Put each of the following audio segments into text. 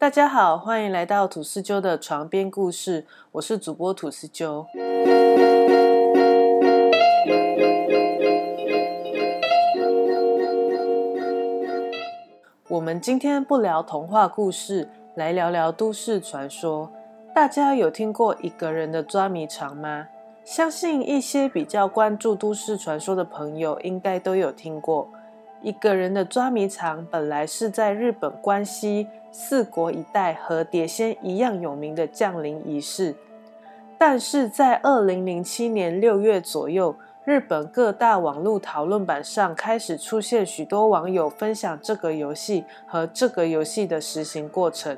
大家好，欢迎来到吐司鸠的床边故事，我是主播吐司鸠。我们今天不聊童话故事，来聊聊都市传说。大家有听过一个人的抓迷藏吗？相信一些比较关注都市传说的朋友，应该都有听过。一个人的抓迷藏本来是在日本关西四国一带和碟仙一样有名的降临仪式，但是在二零零七年六月左右，日本各大网络讨论版上开始出现许多网友分享这个游戏和这个游戏的实行过程。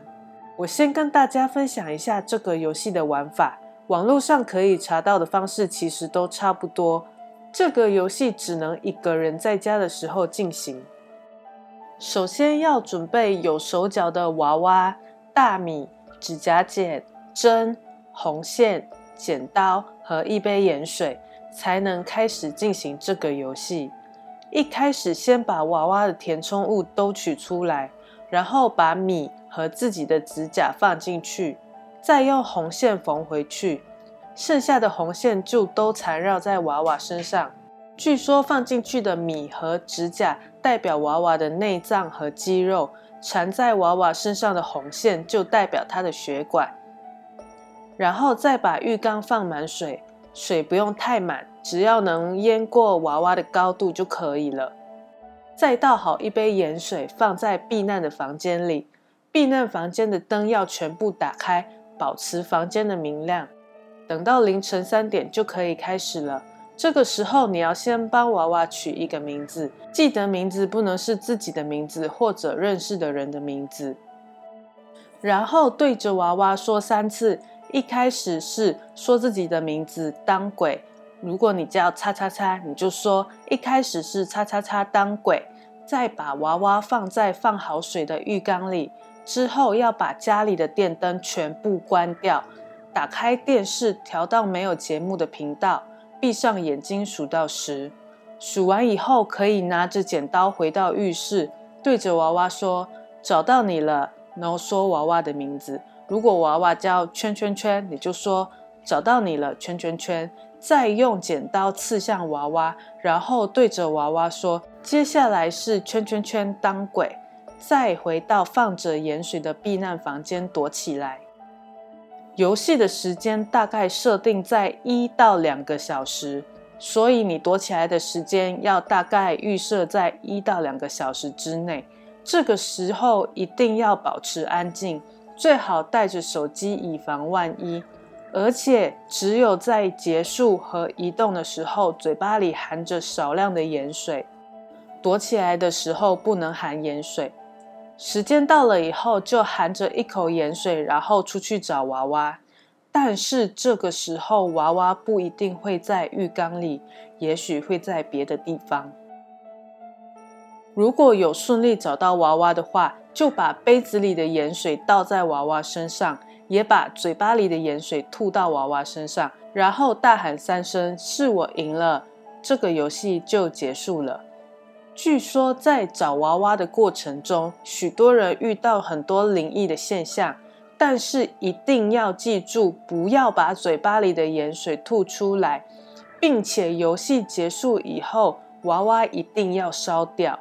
我先跟大家分享一下这个游戏的玩法，网络上可以查到的方式其实都差不多。这个游戏只能一个人在家的时候进行。首先要准备有手脚的娃娃、大米、指甲剪、针、红线、剪刀和一杯盐水，才能开始进行这个游戏。一开始先把娃娃的填充物都取出来，然后把米和自己的指甲放进去，再用红线缝回去。剩下的红线就都缠绕在娃娃身上。据说放进去的米和指甲代表娃娃的内脏和肌肉，缠在娃娃身上的红线就代表他的血管。然后再把浴缸放满水，水不用太满，只要能淹过娃娃的高度就可以了。再倒好一杯盐水，放在避难的房间里。避难房间的灯要全部打开，保持房间的明亮。等到凌晨三点就可以开始了。这个时候，你要先帮娃娃取一个名字，记得名字不能是自己的名字或者认识的人的名字。然后对着娃娃说三次。一开始是说自己的名字当鬼。如果你叫叉叉叉，你就说一开始是叉叉叉当鬼。再把娃娃放在放好水的浴缸里，之后要把家里的电灯全部关掉。打开电视，调到没有节目的频道，闭上眼睛数到十。数完以后，可以拿着剪刀回到浴室，对着娃娃说：“找到你了。”然后说娃娃的名字。如果娃娃叫圈圈圈，你就说：“找到你了，圈圈圈。”再用剪刀刺向娃娃，然后对着娃娃说：“接下来是圈圈圈当鬼。”再回到放着盐水的避难房间躲起来。游戏的时间大概设定在一到两个小时，所以你躲起来的时间要大概预设在一到两个小时之内。这个时候一定要保持安静，最好带着手机以防万一。而且只有在结束和移动的时候，嘴巴里含着少量的盐水。躲起来的时候不能含盐水。时间到了以后，就含着一口盐水，然后出去找娃娃。但是这个时候，娃娃不一定会在浴缸里，也许会在别的地方。如果有顺利找到娃娃的话，就把杯子里的盐水倒在娃娃身上，也把嘴巴里的盐水吐到娃娃身上，然后大喊三声“是我赢了”，这个游戏就结束了。据说在找娃娃的过程中，许多人遇到很多灵异的现象，但是一定要记住，不要把嘴巴里的盐水吐出来，并且游戏结束以后，娃娃一定要烧掉。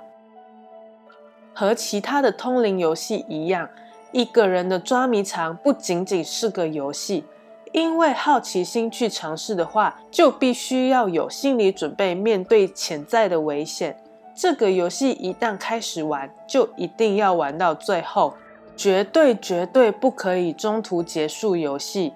和其他的通灵游戏一样，一个人的抓迷藏不仅仅是个游戏，因为好奇心去尝试的话，就必须要有心理准备，面对潜在的危险。这个游戏一旦开始玩，就一定要玩到最后，绝对绝对不可以中途结束游戏。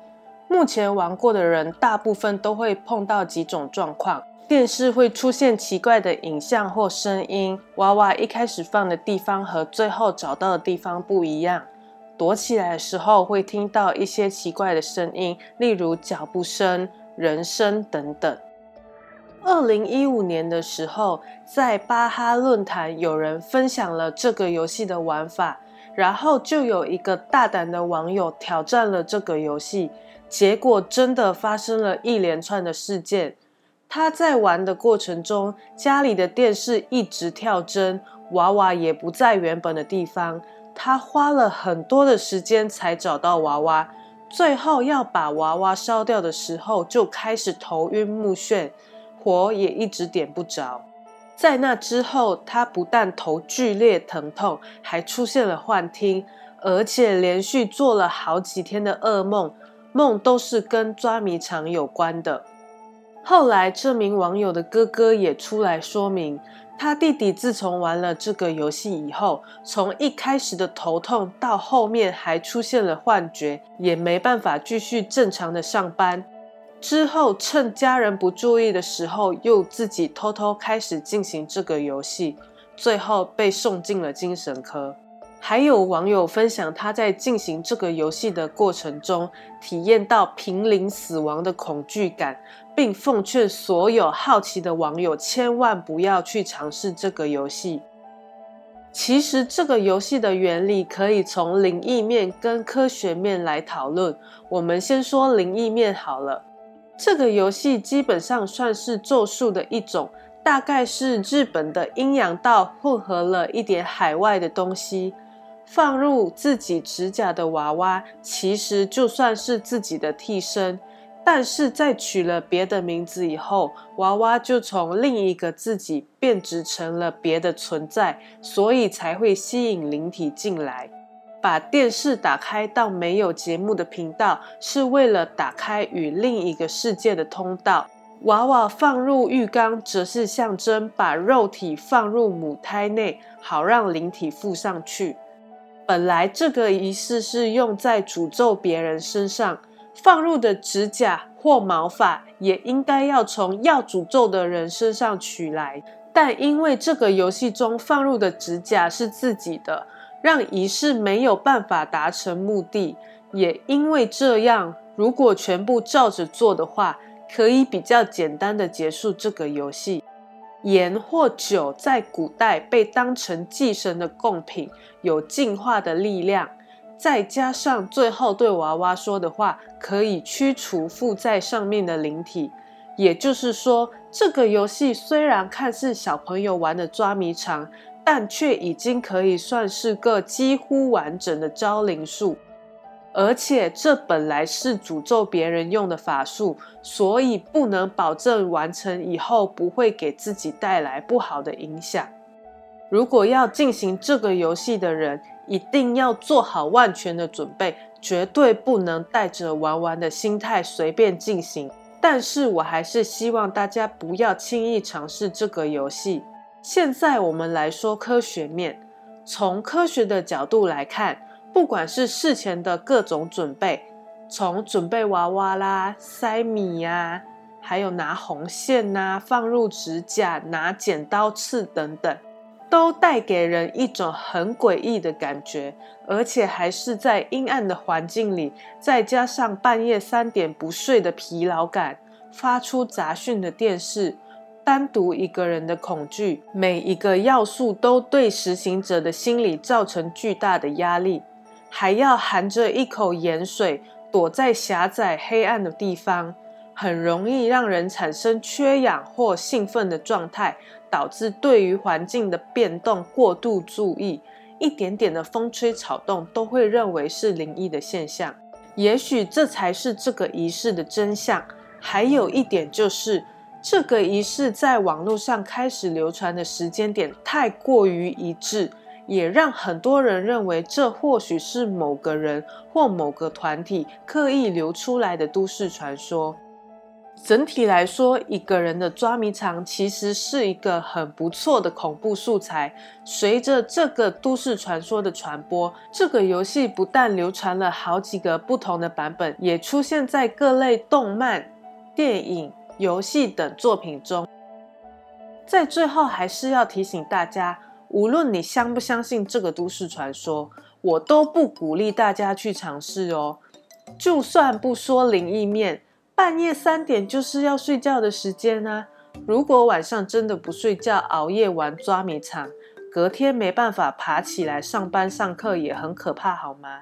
目前玩过的人，大部分都会碰到几种状况：电视会出现奇怪的影像或声音；娃娃一开始放的地方和最后找到的地方不一样；躲起来的时候会听到一些奇怪的声音，例如脚步声、人声等等。二零一五年的时候，在巴哈论坛有人分享了这个游戏的玩法，然后就有一个大胆的网友挑战了这个游戏，结果真的发生了一连串的事件。他在玩的过程中，家里的电视一直跳帧，娃娃也不在原本的地方，他花了很多的时间才找到娃娃，最后要把娃娃烧掉的时候，就开始头晕目眩，火也一直点不着。在那之后，他不但头剧烈疼痛，还出现了幻听，而且连续做了好几天的噩梦，梦都是跟抓迷藏有关的。后来，这名网友的哥哥也出来说明，他弟弟自从玩了这个游戏以后，从一开始的头痛，到后面还出现了幻觉，也没办法继续正常的上班。之后，趁家人不注意的时候，又自己偷偷开始进行这个游戏，最后被送进了精神科。还有网友分享，他在进行这个游戏的过程中，体验到濒临死亡的恐惧感，并奉劝所有好奇的网友千万不要去尝试这个游戏。其实，这个游戏的原理可以从灵异面跟科学面来讨论。我们先说灵异面好了。这个游戏基本上算是咒术的一种，大概是日本的阴阳道混合了一点海外的东西，放入自己指甲的娃娃，其实就算是自己的替身，但是在取了别的名字以后，娃娃就从另一个自己变质成了别的存在，所以才会吸引灵体进来。把电视打开到没有节目的频道，是为了打开与另一个世界的通道。娃娃放入浴缸，则是象征把肉体放入母胎内，好让灵体附上去。本来这个仪式是用在诅咒别人身上，放入的指甲或毛发也应该要从要诅咒的人身上取来。但因为这个游戏中放入的指甲是自己的。让仪式没有办法达成目的，也因为这样，如果全部照着做的话，可以比较简单的结束这个游戏。盐或酒在古代被当成祭神的贡品，有净化的力量。再加上最后对娃娃说的话，可以驱除附在上面的灵体。也就是说，这个游戏虽然看似小朋友玩的抓迷藏。但却已经可以算是个几乎完整的招灵术，而且这本来是诅咒别人用的法术，所以不能保证完成以后不会给自己带来不好的影响。如果要进行这个游戏的人，一定要做好万全的准备，绝对不能带着玩玩的心态随便进行。但是我还是希望大家不要轻易尝试这个游戏。现在我们来说科学面，从科学的角度来看，不管是事前的各种准备，从准备娃娃啦、塞米呀，还有拿红线呐、放入指甲、拿剪刀刺等等，都带给人一种很诡异的感觉，而且还是在阴暗的环境里，再加上半夜三点不睡的疲劳感，发出杂讯的电视。单独一个人的恐惧，每一个要素都对实行者的心理造成巨大的压力，还要含着一口盐水，躲在狭窄黑暗的地方，很容易让人产生缺氧或兴奋的状态，导致对于环境的变动过度注意，一点点的风吹草动都会认为是灵异的现象。也许这才是这个仪式的真相。还有一点就是。这个仪式在网络上开始流传的时间点太过于一致，也让很多人认为这或许是某个人或某个团体刻意流出来的都市传说。整体来说，一个人的抓迷藏其实是一个很不错的恐怖素材。随着这个都市传说的传播，这个游戏不但流传了好几个不同的版本，也出现在各类动漫、电影。游戏等作品中，在最后还是要提醒大家，无论你相不相信这个都市传说，我都不鼓励大家去尝试哦。就算不说灵异面，半夜三点就是要睡觉的时间呢。如果晚上真的不睡觉，熬夜玩抓迷藏，隔天没办法爬起来上班上课，也很可怕，好吗？